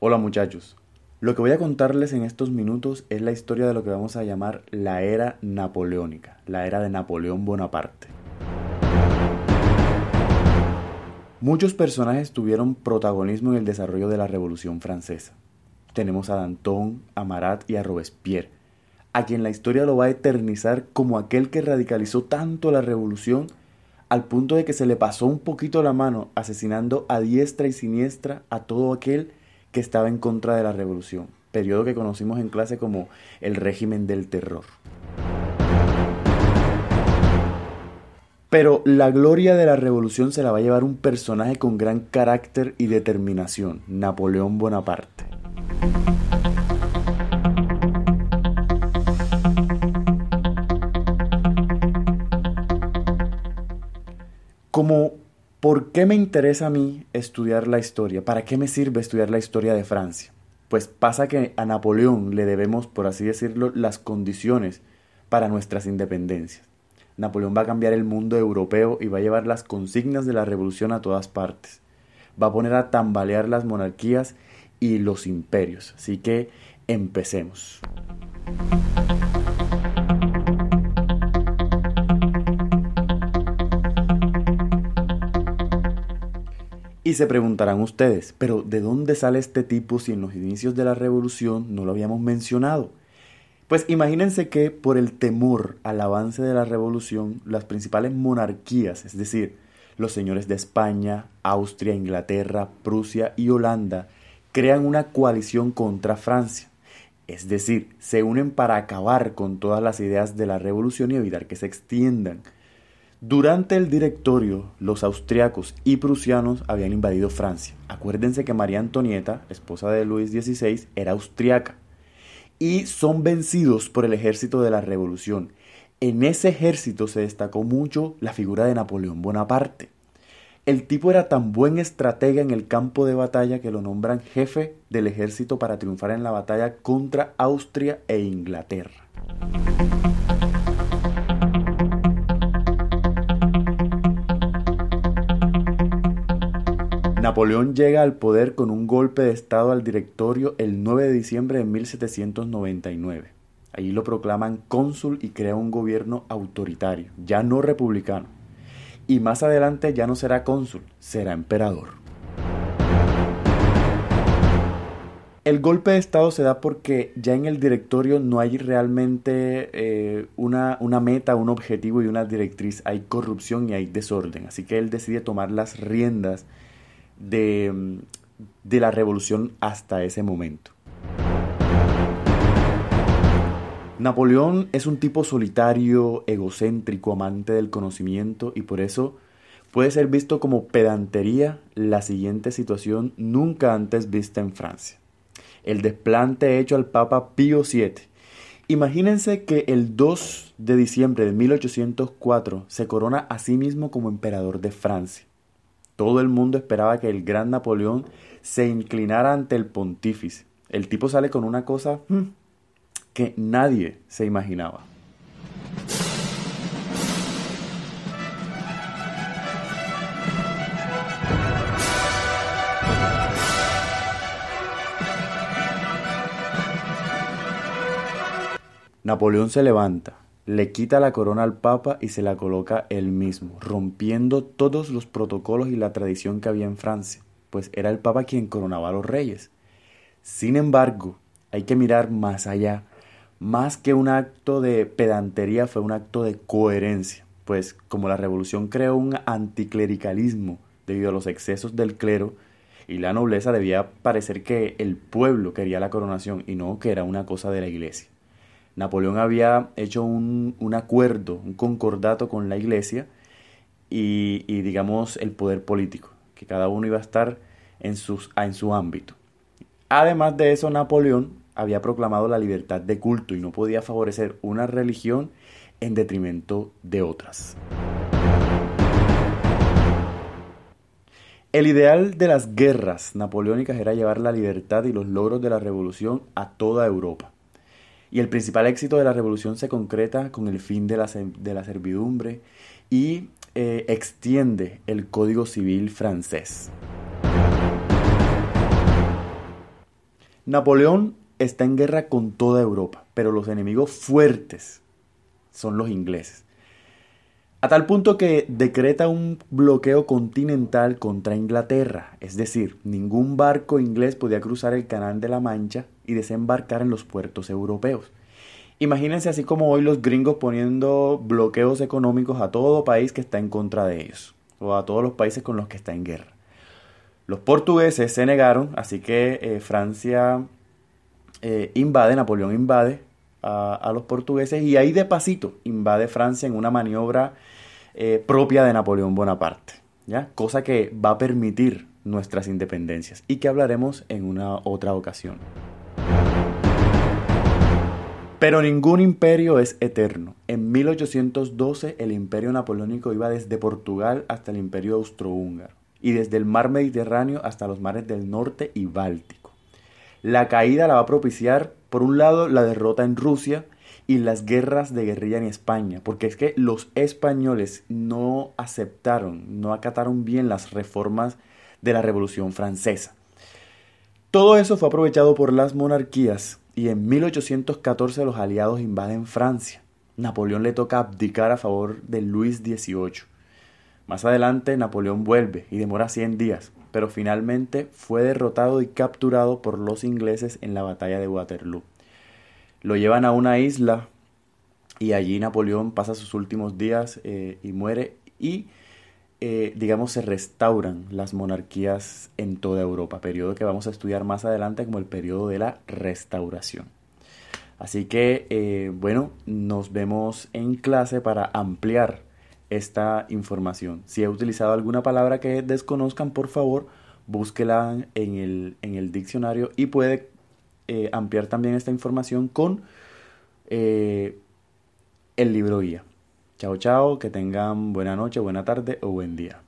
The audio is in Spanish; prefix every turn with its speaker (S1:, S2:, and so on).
S1: Hola muchachos, lo que voy a contarles en estos minutos es la historia de lo que vamos a llamar la era napoleónica, la era de Napoleón Bonaparte. Muchos personajes tuvieron protagonismo en el desarrollo de la Revolución Francesa. Tenemos a Danton, a Marat y a Robespierre, a quien la historia lo va a eternizar como aquel que radicalizó tanto la revolución al punto de que se le pasó un poquito la mano asesinando a diestra y siniestra a todo aquel que estaba en contra de la revolución, periodo que conocimos en clase como el régimen del terror. Pero la gloria de la revolución se la va a llevar un personaje con gran carácter y determinación, Napoleón Bonaparte. Como, ¿por qué me interesa a mí estudiar la historia? ¿Para qué me sirve estudiar la historia de Francia? Pues pasa que a Napoleón le debemos, por así decirlo, las condiciones para nuestras independencias. Napoleón va a cambiar el mundo europeo y va a llevar las consignas de la revolución a todas partes. Va a poner a tambalear las monarquías y los imperios. Así que empecemos. Y se preguntarán ustedes, pero ¿de dónde sale este tipo si en los inicios de la revolución no lo habíamos mencionado? Pues imagínense que por el temor al avance de la revolución, las principales monarquías, es decir, los señores de España, Austria, Inglaterra, Prusia y Holanda, crean una coalición contra Francia. Es decir, se unen para acabar con todas las ideas de la revolución y evitar que se extiendan. Durante el directorio, los austriacos y prusianos habían invadido Francia. Acuérdense que María Antonieta, esposa de Luis XVI, era austriaca. Y son vencidos por el ejército de la revolución. En ese ejército se destacó mucho la figura de Napoleón Bonaparte. El tipo era tan buen estratega en el campo de batalla que lo nombran jefe del ejército para triunfar en la batalla contra Austria e Inglaterra. Napoleón llega al poder con un golpe de Estado al directorio el 9 de diciembre de 1799. Allí lo proclaman cónsul y crea un gobierno autoritario, ya no republicano. Y más adelante ya no será cónsul, será emperador. El golpe de Estado se da porque ya en el directorio no hay realmente eh, una, una meta, un objetivo y una directriz. Hay corrupción y hay desorden. Así que él decide tomar las riendas de, la revolución hasta ese momento. Napoleón es un tipo solitario, egocéntrico, amante del conocimiento y por eso puede ser visto como pedantería la siguiente situación nunca antes vista en Francia. El desplante hecho al Papa Pío VII. Imagínense que el 2 de diciembre de 1804 se corona a sí mismo como emperador de Francia. Todo el mundo esperaba que el gran Napoleón se inclinara ante el pontífice. El tipo sale con una cosa hmm, que nadie se imaginaba. Napoleón se levanta, le quita la corona al Papa y se la coloca él mismo, rompiendo todos los protocolos y la tradición que había en Francia, pues era el Papa quien coronaba a los reyes. Sin embargo, hay que mirar más allá. Más que un acto de pedantería fue un acto de coherencia, pues como la revolución creó un anticlericalismo debido a los excesos del clero, y la nobleza debía parecer que el pueblo quería la coronación y no que era una cosa de la iglesia. Napoleón había hecho un, acuerdo, un concordato con la iglesia y, digamos el poder político, que cada uno iba a estar en, sus, en su ámbito. Además de eso, Napoleón había proclamado la libertad de culto y no podía favorecer una religión en detrimento de otras. El ideal de las guerras napoleónicas era llevar la libertad y los logros de la revolución a toda Europa. Y el principal éxito de la revolución se concreta con el fin de la, de la servidumbre y eh, extiende el Código Civil francés. Napoleón está en guerra con toda Europa, pero los enemigos fuertes son los ingleses. A tal punto que decreta un bloqueo continental contra Inglaterra, es decir, ningún barco inglés podía cruzar el Canal de la Mancha y desembarcar en los puertos europeos. Imagínense así como hoy los gringos poniendo bloqueos económicos a todo país que está en contra de ellos, o a todos los países con los que está en guerra. Los portugueses se negaron, así que eh, Francia eh, invade, Napoleón invade a, los portugueses y ahí de pasito invade Francia en una maniobra eh, propia de Napoleón Bonaparte, ¿ya? cosa que va a permitir nuestras independencias y que hablaremos en una otra ocasión. Pero ningún imperio es eterno. En 1812 el imperio napoleónico iba desde Portugal hasta el imperio austrohúngaro y desde el mar Mediterráneo hasta los mares del norte y Báltico. La caída la va a propiciar por un lado, la derrota en Rusia y las guerras de guerrilla en España, porque es que los españoles no aceptaron, no acataron bien las reformas de la Revolución Francesa. Todo eso fue aprovechado por las monarquías y en 1814 los aliados invaden Francia. Napoleón le toca abdicar a favor de Luis XVIII. Más adelante Napoleón vuelve y demora 100 días, pero finalmente fue derrotado y capturado por los ingleses en la batalla de Waterloo. Lo llevan a una isla y allí Napoleón pasa sus últimos días eh, y muere y eh, digamos se restauran las monarquías en toda Europa, periodo que vamos a estudiar más adelante como el periodo de la restauración. Así que eh, bueno, nos vemos en clase para ampliar esta información. Si he utilizado alguna palabra que desconozcan, por favor, búsquela en el, en el diccionario y puede eh, ampliar también esta información con el libro guía. Chao, chao, que tengan buena noche, buena tarde o buen día.